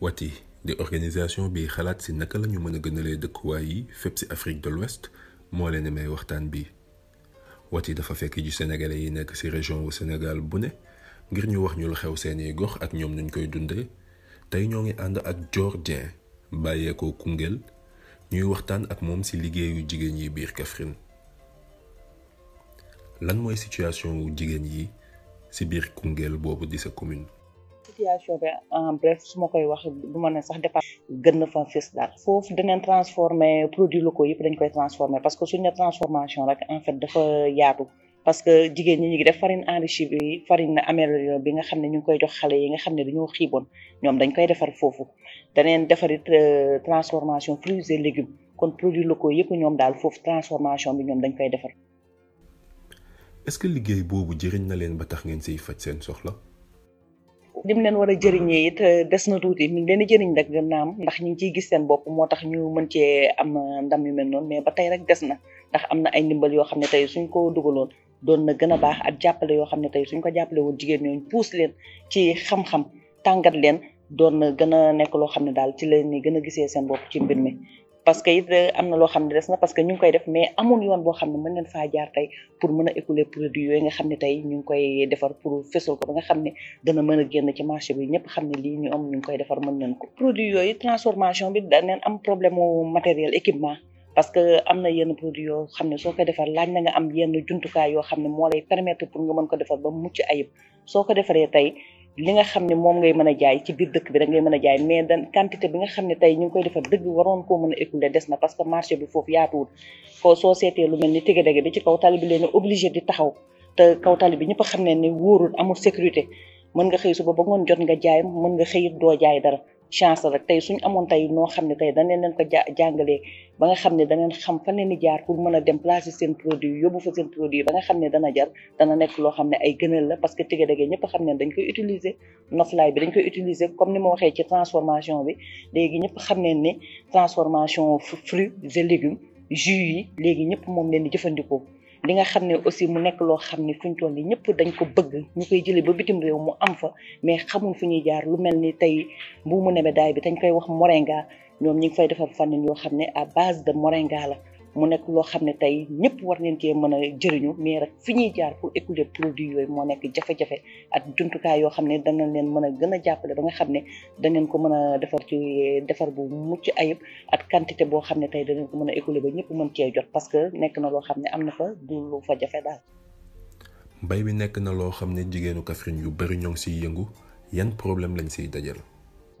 wati di organisation bi xalaat si naka la ñu mën a gënalee dëkkuwaay yi fépp si Afrique de l'Ouest moo leen may waxtaan bi wati dafa fekk ji sénégalais yi nekk si région wu Sénégal bu ne ngir ñu wax ñu lu xew seeni gox ak ñoom nuñ koy dundee tey ñoo ngi ànd ak Dior Dieng bàyyeekoo Koungheul ñuy waxtaan ak moom si liggéeyu jigéen yi biir Kaffrine lan mooy situation wu jigéen yi si biir Koungheul boobu di sa commune. situation bi en bref su ma koy wax du ma ne sax départ gën na fa fës daal foofu dinañ transformer produits locaux yëpp dañ koy transformer parce que suñ ne transformation rek en fait dafa yaatu parce que jigéen ñi ñu ngi def farine enrichie bi farine améliorée bi nga xam ne ñu ngi koy jox xale yi nga xam ne dañoo xiiboon ñoom dañ koy defar foofu daneen defarit transformation fruits et légumes kon produits locaux yëpp ñoom daal foofu transformation bi ñoom dañ koy defar est-ce que liggéey boobu jëriñ na leen ba tax ngeen siy faj seen soxla. lim leen war a jëriñee it euh, des na tuuti mi ngi leen di jëriñ rek gën naa am ndax ñu ngi ciy gis seen bopp moo tax ñu mën cee am euh, ndam yu mel noonu mais ba tey rek des na ndax am na ay ndimbal yoo xam ne tey suñ ko dugaloon doon na gën a baax ak jàppale yoo xam ne tey suñ ko jàppale woon jigéen ñooñu puus leen ci xam-xam tàngat leen doon na gën a nekk loo xam ne daal ci leen ni gën a gisee seen bopp ci mbir mi parce que it euh, am na loo xam ne des na parce que ñu ngi koy def mais amul yoon boo xam ne mën nañ faa jaar tey pour mën a écouler produit yooyu nga xam ne tey ñu ngi koy defar pour fésal ko ba nga xam ne dana mën a génn ci marché bi ñëpp xam ne lii ñu am ñu ngi koy defar mën nañ ko produit yooyu transformation bi da neen am problème mu matériel équipement parce que am na yenn produit yoo xam ne soo koy defar laaj na nga am yenn jumtukaay yoo xam ne moo lay permettre pour nga mën ko defar ba mucc ayib soo ko defaree tey li nga xam ne moom ngay mën a jaay ci biir dëkk bi rek ngay mën a jaay mais dan quantité bi nga xam ne tey ñu ngi koy defar dëgg waroon koo mën a écouler des na parce que marché bi foofu yaatuwul foo soo seetee lu mel ni tege dege bi ci kaw tali bi leen obligé di taxaw te kaw tali bi ñëpp xam ne ni wóorul amul sécurité mën nga xëy suba ba ngoon jot nga jaay mën nga xëyit doo jaay dara chance rek tey suñ amoon tey noo xam ne tey danañ leen ko ja jàngalee ba nga xam ne danañ xam fan leen di jaar pour mën a dem placer seen produit yóbbu fa seen produit ba nga xam ne dana jar dana nekk loo xam ne ay gënal la parce que tige dege ñëpp xam ne dañ koy utiliser noflaay bi dañ koy utiliser comme ni ma waxee ci transformation bi léegi ñëpp xam ne ne transformation fruits et légumes jus yi léegi ñëpp moom leen di jëfandikoo li nga xam ne aussi mu nekk loo xam ne fu ñu toll nii ñëpp dañ ko bëgg ñu koy jëlee ba bitim réew mu am fa mais xamuñ fu ñuy jaar lu mel ni tey bu mu nebe daay bi dañ koy wax moringa ñoom ñu ngi fay defar fànnin yoo xam ne à base de moringa la mu nekk loo xam ne tey ñëpp war ngeen cee mën a jëriñu mais rek fi ñuy jaar pour écouler produit yooyu moo nekk jafe-jafe ak jumtukaay yoo xam ne dana leen mën a gën a jàppale ba nga xam ne da ngeen ko mën a defar ci defar bu mucc ayib ak quantité boo xam ne tey da ngeen ko mën a écouler ba ñëpp mën cee jot parce que nekk na loo xam ne am na fa du lu fa jafe daal. mbay bi nekk na loo xam ne jigéenu Kaffrine yu bari ñoo ngi siy yëngu yan problème lañ siy dajal.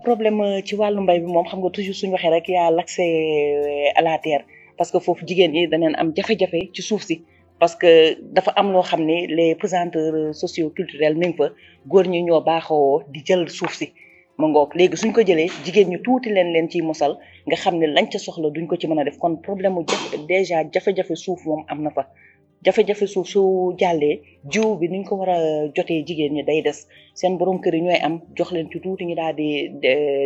problème euh, ci wàllu mbay bi moom xam nga toujours suñu waxee rek yaa l'accès euh, à la terre parce que foofu jigéen ñi daneen am jafe-jafe ci suuf si parce que dafa am loo xam ne les pesanteurs socio-culturels mi ngi fa góor ñi ñoo baaxoo di jël suuf si ma ngoog léegi suñ ko jëlee jigéen ñu tuuti leen leen ciy mosal nga xam ne lañ ca soxla duñ ko ci mën a def kon problème mu jafe déjà jafe-jafe suuf moom am na fa jafe-jafe suuf su jàllee jiw bi niñ ko war a jotee jigéen ñi day des seen borom kër yi ñooy am jox leen ci tuuti ñu daal di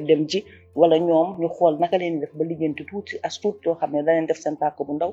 dem ji wala ñoom ñu xool naka leen def ba liggéenti tuuti as tuut yoo xam ne da leen def seen pàkk bu ndaw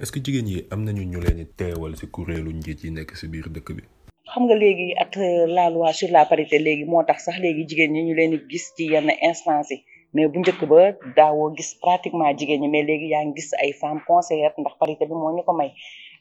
est-ce que jigéen yi am nañu ñu leen di teewal ci kuréelu njiit yi nekk ci biir dëkk bi. xam nga léegi ak euh, la loi sur la parité léegi moo tax sax léegi jigéen ñi ñu leen di gis ci yenn instance yi mais bu njëkk ba daawoo gis pratiquement jigéen ñi mais léegi yaa ngi gis ay femmes conseillères ndax parité bi moo ñu ko may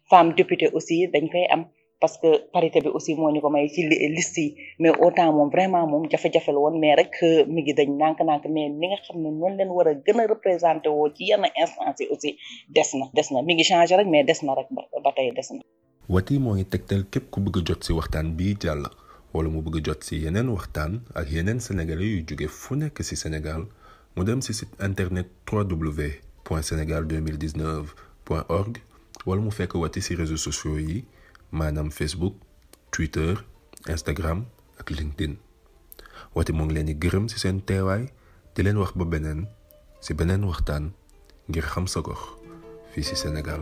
femme député aussi dañ koy am parce que parité bi aussi moo ñu ko may ci liste yi mais autant moom vraiment moom jafe-jafe la woon mais rek euh, mi ngi dañ nànk-nànk mais ni nga xam ne noonu leen war a gën a représenté woo ci yenn instance yi aussi des na des na mi ngi changé rek mais des na rek ba tey des na wati moo ngi tegtal képp ku bëgg a jot si waxtaan bii jàll wala mu bëgg a jot si yeneen waxtaan ak yeneen sénégalais yu jóge fu nekk si Sénégal mu dem si site internet www.senegal2019.org wala mu fekk wati ci réseaux sociaux yi maanaam Facebook Twitter Instagram ak LinkedIn wati moo ngi leen di gërëm ci seen teewaay di leen wax ba beneen ci beneen waxtaan ngir xam sa gox fii ci Sénégal